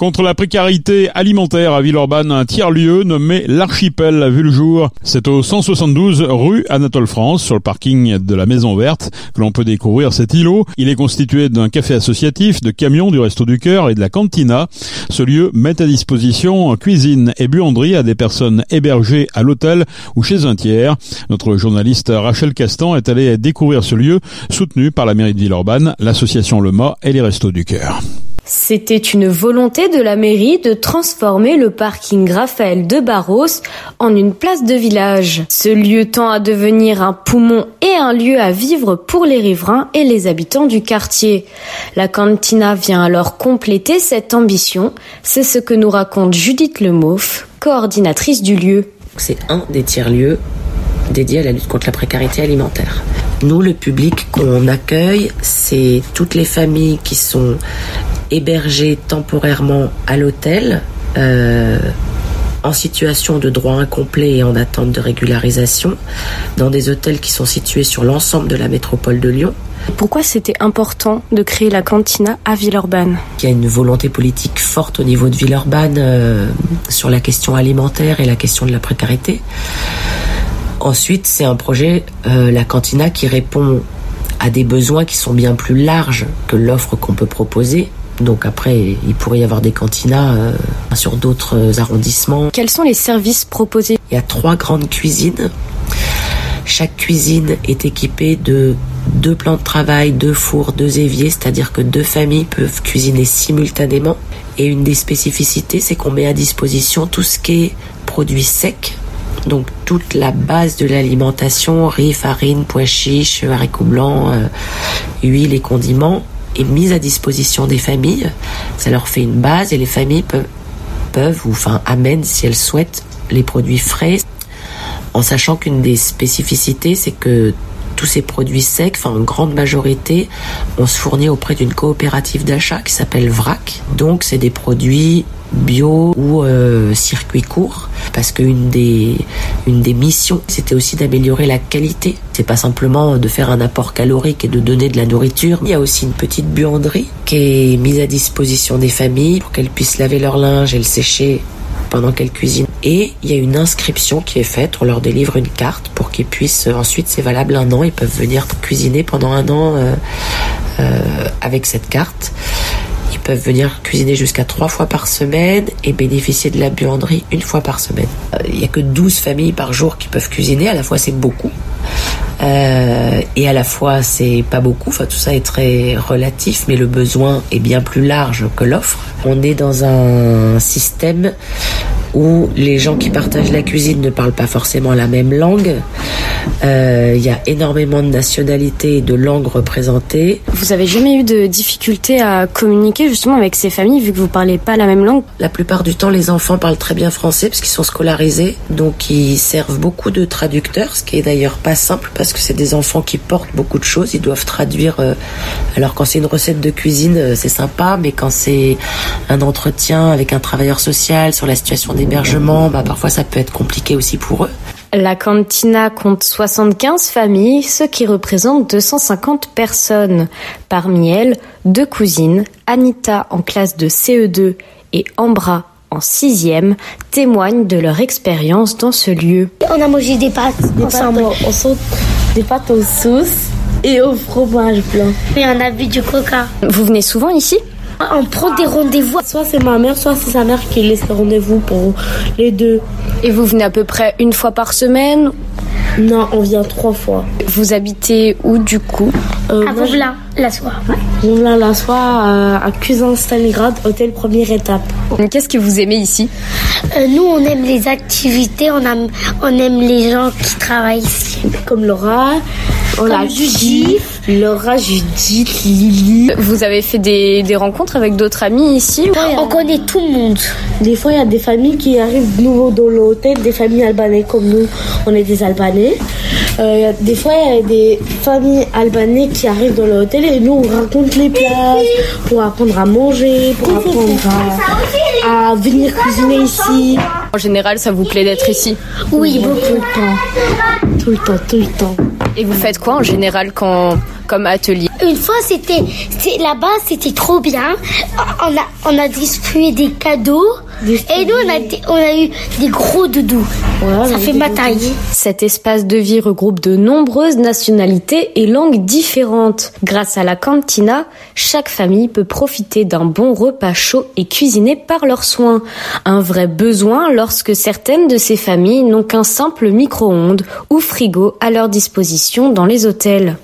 Contre la précarité alimentaire à Villeurbanne, un tiers-lieu nommé l'Archipel a vu le jour. C'est au 172 rue Anatole France, sur le parking de la Maison Verte, que l'on peut découvrir cet îlot. Il est constitué d'un café associatif, de camions du Resto du Cœur et de la cantina. Ce lieu met à disposition cuisine et buanderie à des personnes hébergées à l'hôtel ou chez un tiers. Notre journaliste Rachel Castan est allée découvrir ce lieu, soutenu par la mairie de Villeurbanne, l'association Le et les Restos du Cœur. C'était une volonté de la mairie de transformer le parking Raphaël de Barros en une place de village. Ce lieu tend à devenir un poumon et un lieu à vivre pour les riverains et les habitants du quartier. La cantina vient alors compléter cette ambition. C'est ce que nous raconte Judith Lemoff, coordinatrice du lieu. C'est un des tiers-lieux dédiés à la lutte contre la précarité alimentaire. Nous, le public qu'on accueille, c'est toutes les familles qui sont hébergés temporairement à l'hôtel, euh, en situation de droit incomplet et en attente de régularisation, dans des hôtels qui sont situés sur l'ensemble de la métropole de Lyon. Pourquoi c'était important de créer la cantina à Villeurbanne? Il y a une volonté politique forte au niveau de Villeurbanne euh, sur la question alimentaire et la question de la précarité. Ensuite, c'est un projet, euh, la cantina, qui répond à des besoins qui sont bien plus larges que l'offre qu'on peut proposer donc après, il pourrait y avoir des cantinas euh, sur d'autres arrondissements. Quels sont les services proposés? Il y a trois grandes cuisines. Chaque cuisine est équipée de deux plans de travail, deux fours, deux éviers, c'est-à-dire que deux familles peuvent cuisiner simultanément. Et une des spécificités, c'est qu'on met à disposition tout ce qui est produits secs, donc toute la base de l'alimentation, riz, farine, pois chiches, haricots blancs, euh, huile et condiments, mise à disposition des familles. Ça leur fait une base et les familles peuvent, peuvent ou enfin amènent si elles souhaitent les produits frais. En sachant qu'une des spécificités, c'est que tous ces produits secs, enfin en grande majorité, on se fournit auprès d'une coopérative d'achat qui s'appelle VRAC. Donc c'est des produits bio ou euh, circuit court parce qu'une des une des missions c'était aussi d'améliorer la qualité. C'est pas simplement de faire un apport calorique et de donner de la nourriture. Il y a aussi une petite buanderie qui est mise à disposition des familles pour qu'elles puissent laver leur linge et le sécher pendant qu'elles cuisinent. Et il y a une inscription qui est faite. On leur délivre une carte pour qu'ils puissent ensuite c'est valable un an. Ils peuvent venir cuisiner pendant un an euh, euh, avec cette carte peuvent venir cuisiner jusqu'à trois fois par semaine et bénéficier de la buanderie une fois par semaine. Euh, il n'y a que 12 familles par jour qui peuvent cuisiner, à la fois c'est beaucoup. Euh, et à la fois c'est pas beaucoup, enfin tout ça est très relatif, mais le besoin est bien plus large que l'offre. On est dans un système où les gens qui partagent la cuisine ne parlent pas forcément la même langue. Euh, il y a énormément de nationalités et de langues représentées. Vous avez jamais eu de difficulté à communiquer justement avec ces familles vu que vous parlez pas la même langue? La plupart du temps, les enfants parlent très bien français parce qu'ils sont scolarisés, donc ils servent beaucoup de traducteurs, ce qui est d'ailleurs pas simple parce que c'est des enfants qui portent beaucoup de choses, ils doivent traduire. Euh, alors quand c'est une recette de cuisine, euh, c'est sympa, mais quand c'est un entretien avec un travailleur social sur la situation d'hébergement, bah parfois ça peut être compliqué aussi pour eux. La cantina compte 75 familles, ce qui représente 250 personnes. Parmi elles, deux cousines, Anita en classe de CE2 et Ambra en sixième, témoignent de leur expérience dans ce lieu. On a mangé des pâtes des ensemble. Pâtes des pâtes aux sauces et au fromage blanc. Et on a bu du coca. Vous venez souvent ici? On prend des rendez-vous. Soit c'est ma mère, soit c'est sa mère qui laisse les rendez-vous pour les deux. Et vous venez à peu près une fois par semaine? Non, on vient trois fois. Vous habitez où du coup? Euh, À Vauvelin, la soie. Vauvelin, la soie, euh, à Cuisin Stalingrad, hôtel première étape. Qu'est-ce que vous aimez ici euh, Nous, on aime les activités, on aime, on aime les gens qui travaillent ici. Comme Laura, on a Judith, Laura, Judith, Lily. Vous avez fait des, des rencontres avec d'autres amis ici On connaît tout le monde. Des fois, il y a des familles qui arrivent de nouveau dans l'hôtel, des familles albanaises comme nous, on est des Albanais. Euh, des fois, il y a des familles albanaises qui arrivent dans l'hôtel et nous, on raconte les plats pour apprendre à manger, pour apprendre à, à venir cuisiner ici. En général, ça vous plaît d'être ici Oui, beaucoup. Tout le temps. Tout le temps, tout le temps. Et vous faites quoi en général quand, comme atelier. Une fois, c'était là-bas, c'était trop bien. On a, on a distribué des cadeaux. Et nous, on a, on a eu des gros doudous. ça fait ma taille. Cet espace de vie regroupe de nombreuses nationalités et langues différentes. Grâce à la cantina, chaque famille peut profiter d'un bon repas chaud et cuisiné par leurs soins. Un vrai besoin lorsque certaines de ces familles n'ont qu'un simple micro-ondes ou frigo à leur disposition dans les hôtels.